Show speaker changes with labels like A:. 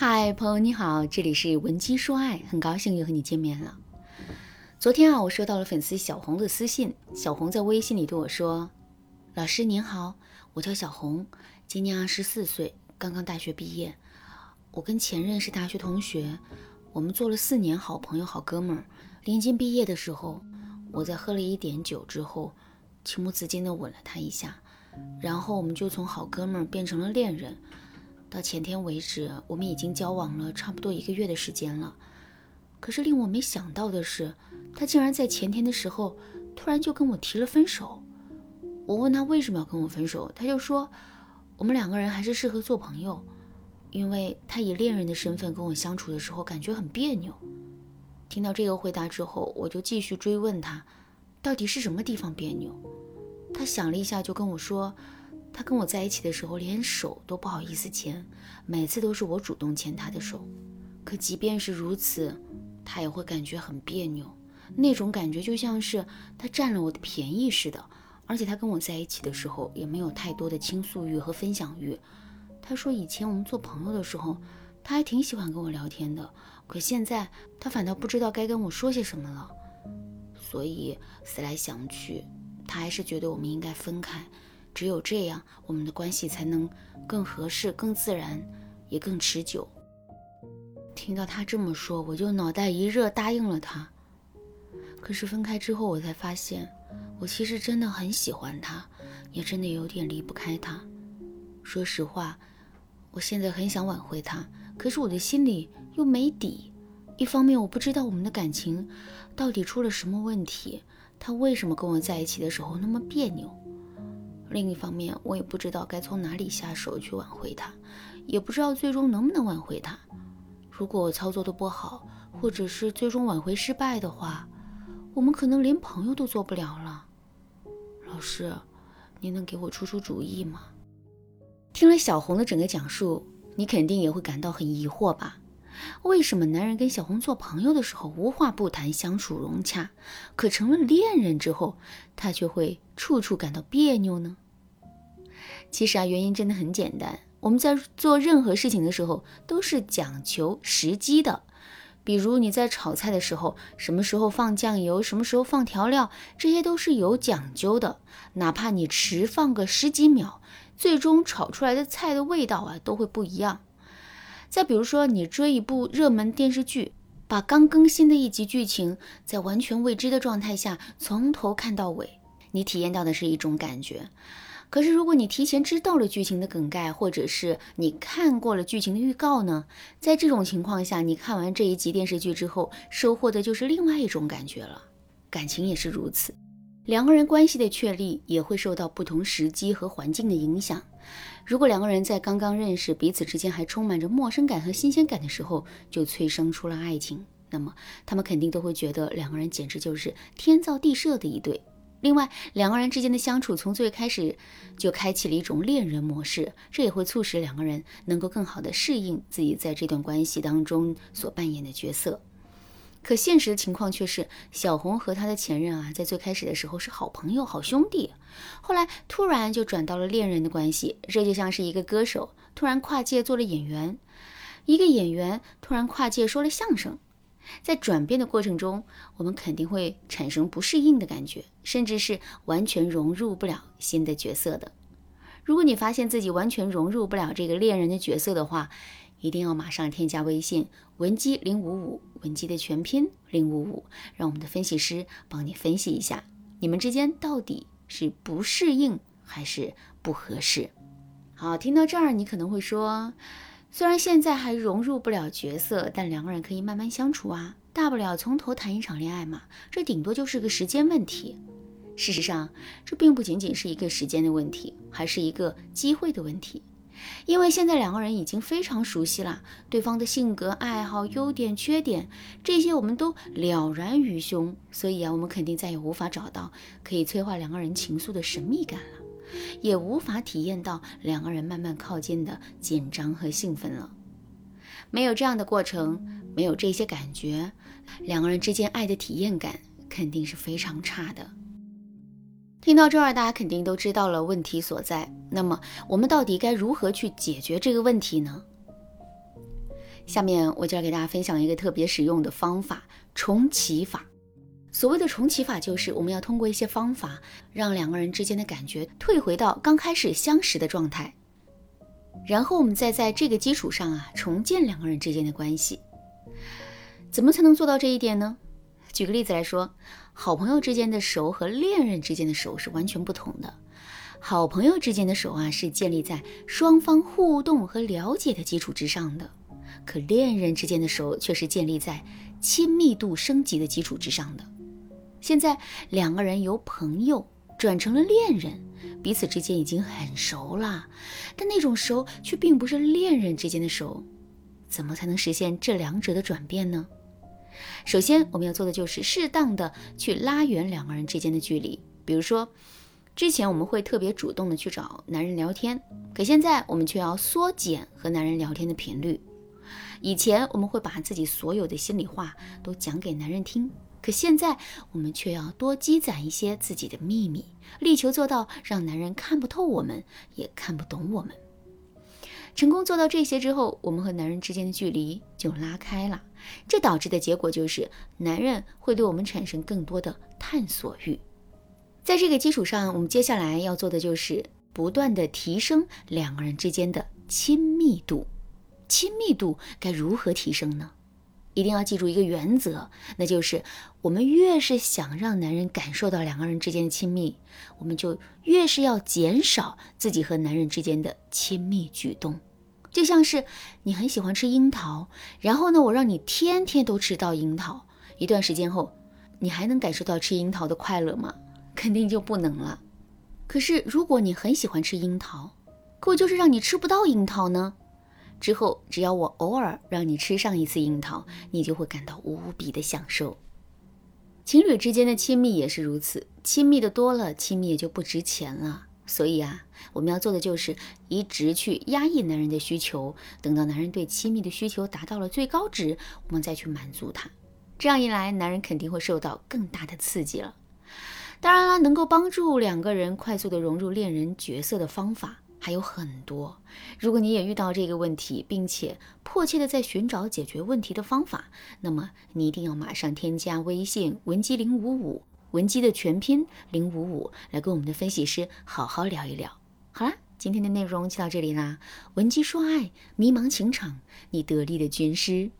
A: 嗨，朋友你好，这里是文姬说爱，很高兴又和你见面了。昨天啊，我收到了粉丝小红的私信，小红在微信里对我说：“老师您好，我叫小红，今年二十四岁，刚刚大学毕业。我跟前任是大学同学，我们做了四年好朋友、好哥们儿。临近毕业的时候，我在喝了一点酒之后，情不自禁地吻了他一下，然后我们就从好哥们儿变成了恋人。”到前天为止，我们已经交往了差不多一个月的时间了。可是令我没想到的是，他竟然在前天的时候突然就跟我提了分手。我问他为什么要跟我分手，他就说我们两个人还是适合做朋友，因为他以恋人的身份跟我相处的时候感觉很别扭。听到这个回答之后，我就继续追问他，到底是什么地方别扭？他想了一下，就跟我说。他跟我在一起的时候，连手都不好意思牵，每次都是我主动牵他的手。可即便是如此，他也会感觉很别扭，那种感觉就像是他占了我的便宜似的。而且他跟我在一起的时候，也没有太多的倾诉欲和分享欲。他说以前我们做朋友的时候，他还挺喜欢跟我聊天的，可现在他反倒不知道该跟我说些什么了。所以思来想去，他还是觉得我们应该分开。只有这样，我们的关系才能更合适、更自然，也更持久。听到他这么说，我就脑袋一热，答应了他。可是分开之后，我才发现，我其实真的很喜欢他，也真的有点离不开他。说实话，我现在很想挽回他，可是我的心里又没底。一方面，我不知道我们的感情到底出了什么问题，他为什么跟我在一起的时候那么别扭。另一方面，我也不知道该从哪里下手去挽回他，也不知道最终能不能挽回他。如果我操作的不好，或者是最终挽回失败的话，我们可能连朋友都做不了了。老师，您能给我出出主意吗？听了小红的整个讲述，你肯定也会感到很疑惑吧？为什么男人跟小红做朋友的时候无话不谈，相处融洽，可成了恋人之后，他却会处处感到别扭呢？其实啊，原因真的很简单。我们在做任何事情的时候，都是讲求时机的。比如你在炒菜的时候，什么时候放酱油，什么时候放调料，这些都是有讲究的。哪怕你迟放个十几秒，最终炒出来的菜的味道啊，都会不一样。再比如说，你追一部热门电视剧，把刚更新的一集剧情，在完全未知的状态下从头看到尾，你体验到的是一种感觉。可是，如果你提前知道了剧情的梗概，或者是你看过了剧情的预告呢？在这种情况下，你看完这一集电视剧之后，收获的就是另外一种感觉了。感情也是如此，两个人关系的确立也会受到不同时机和环境的影响。如果两个人在刚刚认识彼此之间还充满着陌生感和新鲜感的时候就催生出了爱情，那么他们肯定都会觉得两个人简直就是天造地设的一对。另外，两个人之间的相处从最开始就开启了一种恋人模式，这也会促使两个人能够更好的适应自己在这段关系当中所扮演的角色。可现实的情况却是，小红和她的前任啊，在最开始的时候是好朋友、好兄弟，后来突然就转到了恋人的关系。这就像是一个歌手突然跨界做了演员，一个演员突然跨界说了相声。在转变的过程中，我们肯定会产生不适应的感觉，甚至是完全融入不了新的角色的。如果你发现自己完全融入不了这个恋人的角色的话，一定要马上添加微信文姬零五五，文姬的全拼零五五，让我们的分析师帮你分析一下，你们之间到底是不适应还是不合适。好，听到这儿，你可能会说，虽然现在还融入不了角色，但两个人可以慢慢相处啊，大不了从头谈一场恋爱嘛，这顶多就是个时间问题。事实上，这并不仅仅是一个时间的问题，还是一个机会的问题。因为现在两个人已经非常熟悉了，对方的性格、爱好、优点、缺点，这些我们都了然于胸，所以啊，我们肯定再也无法找到可以催化两个人情愫的神秘感了，也无法体验到两个人慢慢靠近的紧张和兴奋了。没有这样的过程，没有这些感觉，两个人之间爱的体验感肯定是非常差的。听到这儿，大家肯定都知道了问题所在。那么，我们到底该如何去解决这个问题呢？下面我就要给大家分享一个特别实用的方法——重启法。所谓的重启法，就是我们要通过一些方法，让两个人之间的感觉退回到刚开始相识的状态，然后我们再在这个基础上啊，重建两个人之间的关系。怎么才能做到这一点呢？举个例子来说，好朋友之间的熟和恋人之间的熟是完全不同的。好朋友之间的熟啊，是建立在双方互动和了解的基础之上的；可恋人之间的熟却是建立在亲密度升级的基础之上的。现在两个人由朋友转成了恋人，彼此之间已经很熟了，但那种熟却并不是恋人之间的熟。怎么才能实现这两者的转变呢？首先，我们要做的就是适当的去拉远两个人之间的距离。比如说，之前我们会特别主动的去找男人聊天，可现在我们却要缩减和男人聊天的频率。以前我们会把自己所有的心里话都讲给男人听，可现在我们却要多积攒一些自己的秘密，力求做到让男人看不透我们，也看不懂我们。成功做到这些之后，我们和男人之间的距离就拉开了。这导致的结果就是，男人会对我们产生更多的探索欲。在这个基础上，我们接下来要做的就是不断的提升两个人之间的亲密度。亲密度该如何提升呢？一定要记住一个原则，那就是我们越是想让男人感受到两个人之间的亲密，我们就越是要减少自己和男人之间的亲密举动。就像是你很喜欢吃樱桃，然后呢，我让你天天都吃到樱桃，一段时间后，你还能感受到吃樱桃的快乐吗？肯定就不能了。可是如果你很喜欢吃樱桃，可我就是让你吃不到樱桃呢？之后只要我偶尔让你吃上一次樱桃，你就会感到无比的享受。情侣之间的亲密也是如此，亲密的多了，亲密也就不值钱了。所以啊，我们要做的就是一直去压抑男人的需求，等到男人对亲密的需求达到了最高值，我们再去满足他。这样一来，男人肯定会受到更大的刺激了。当然了，能够帮助两个人快速的融入恋人角色的方法还有很多。如果你也遇到这个问题，并且迫切的在寻找解决问题的方法，那么你一定要马上添加微信文姬零五五。文姬的全拼零五五，来跟我们的分析师好好聊一聊。好啦，今天的内容就到这里啦。文姬说爱，迷茫情场，你得力的军师。